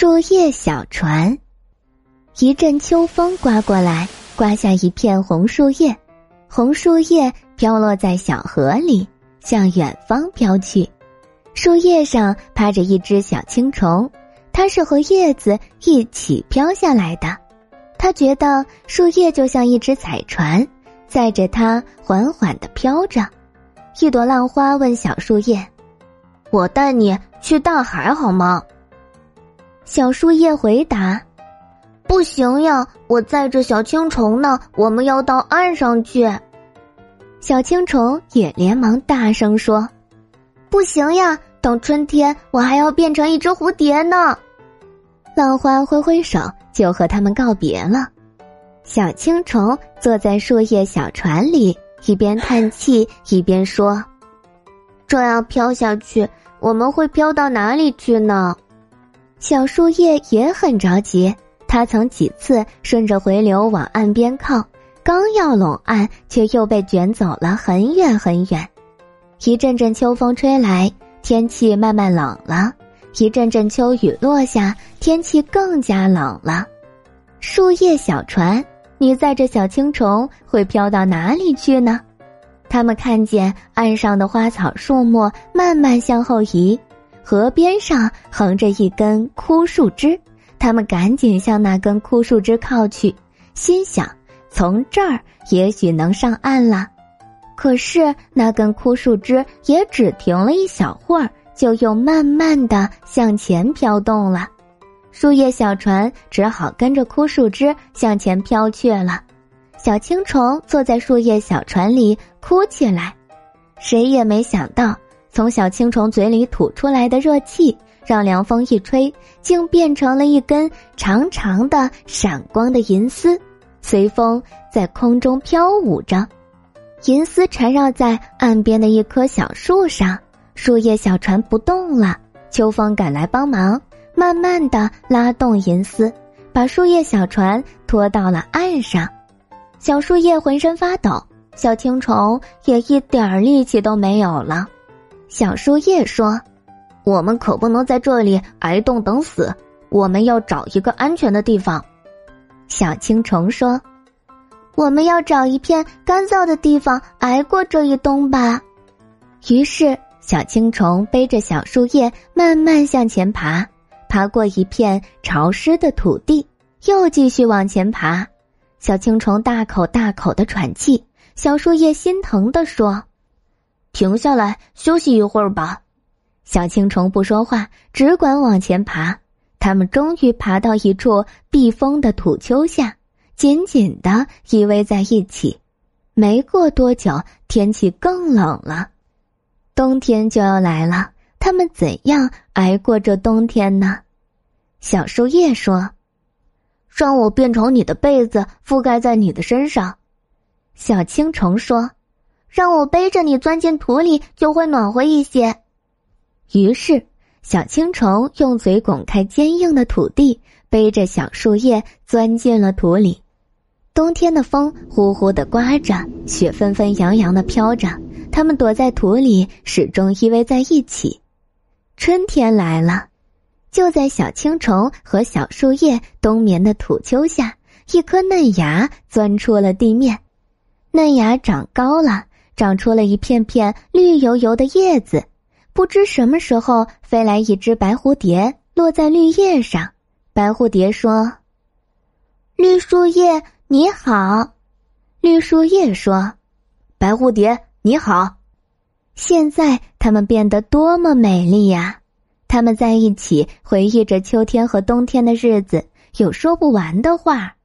树叶小船，一阵秋风刮过来，刮下一片红树叶，红树叶飘落在小河里，向远方飘去。树叶上趴着一只小青虫，它是和叶子一起飘下来的。它觉得树叶就像一只彩船，载着它缓缓的飘着。一朵浪花问小树叶：“我带你去大海好吗？”小树叶回答：“不行呀，我载着小青虫呢，我们要到岸上去。”小青虫也连忙大声说：“不行呀，等春天我还要变成一只蝴蝶呢。”浪花挥挥手，就和他们告别了。小青虫坐在树叶小船里，一边叹气一边说：“这样飘下去，我们会飘到哪里去呢？”小树叶也很着急，它曾几次顺着回流往岸边靠，刚要拢岸，却又被卷走了很远很远。一阵阵秋风吹来，天气慢慢冷了；一阵阵秋雨落下，天气更加冷了。树叶小船，你载着小青虫会飘到哪里去呢？他们看见岸上的花草树木慢慢向后移。河边上横着一根枯树枝，他们赶紧向那根枯树枝靠去，心想从这儿也许能上岸了。可是那根枯树枝也只停了一小会儿，就又慢慢的向前飘动了。树叶小船只好跟着枯树枝向前飘去了。小青虫坐在树叶小船里哭起来，谁也没想到。从小青虫嘴里吐出来的热气，让凉风一吹，竟变成了一根长长的、闪光的银丝，随风在空中飘舞着。银丝缠绕在岸边的一棵小树上，树叶小船不动了。秋风赶来帮忙，慢慢的拉动银丝，把树叶小船拖到了岸上。小树叶浑身发抖，小青虫也一点力气都没有了。小树叶说：“我们可不能在这里挨冻等死，我们要找一个安全的地方。”小青虫说：“我们要找一片干燥的地方挨过这一冬吧。”于是，小青虫背着小树叶慢慢向前爬，爬过一片潮湿的土地，又继续往前爬。小青虫大口大口的喘气，小树叶心疼的说。停下来休息一会儿吧。小青虫不说话，只管往前爬。他们终于爬到一处避风的土丘下，紧紧的依偎在一起。没过多久，天气更冷了，冬天就要来了。他们怎样挨过这冬天呢？小树叶说：“让我变成你的被子，覆盖在你的身上。”小青虫说。让我背着你钻进土里，就会暖和一些。于是，小青虫用嘴拱开坚硬的土地，背着小树叶钻进了土里。冬天的风呼呼的刮着，雪纷纷扬扬的飘着，它们躲在土里，始终依偎在一起。春天来了，就在小青虫和小树叶冬眠的土丘下，一颗嫩芽钻出了地面，嫩芽长高了。长出了一片片绿油油的叶子，不知什么时候飞来一只白蝴蝶，落在绿叶上。白蝴蝶说：“绿树叶你好。”绿树叶说：“白蝴蝶你好。”现在它们变得多么美丽呀！它们在一起回忆着秋天和冬天的日子，有说不完的话。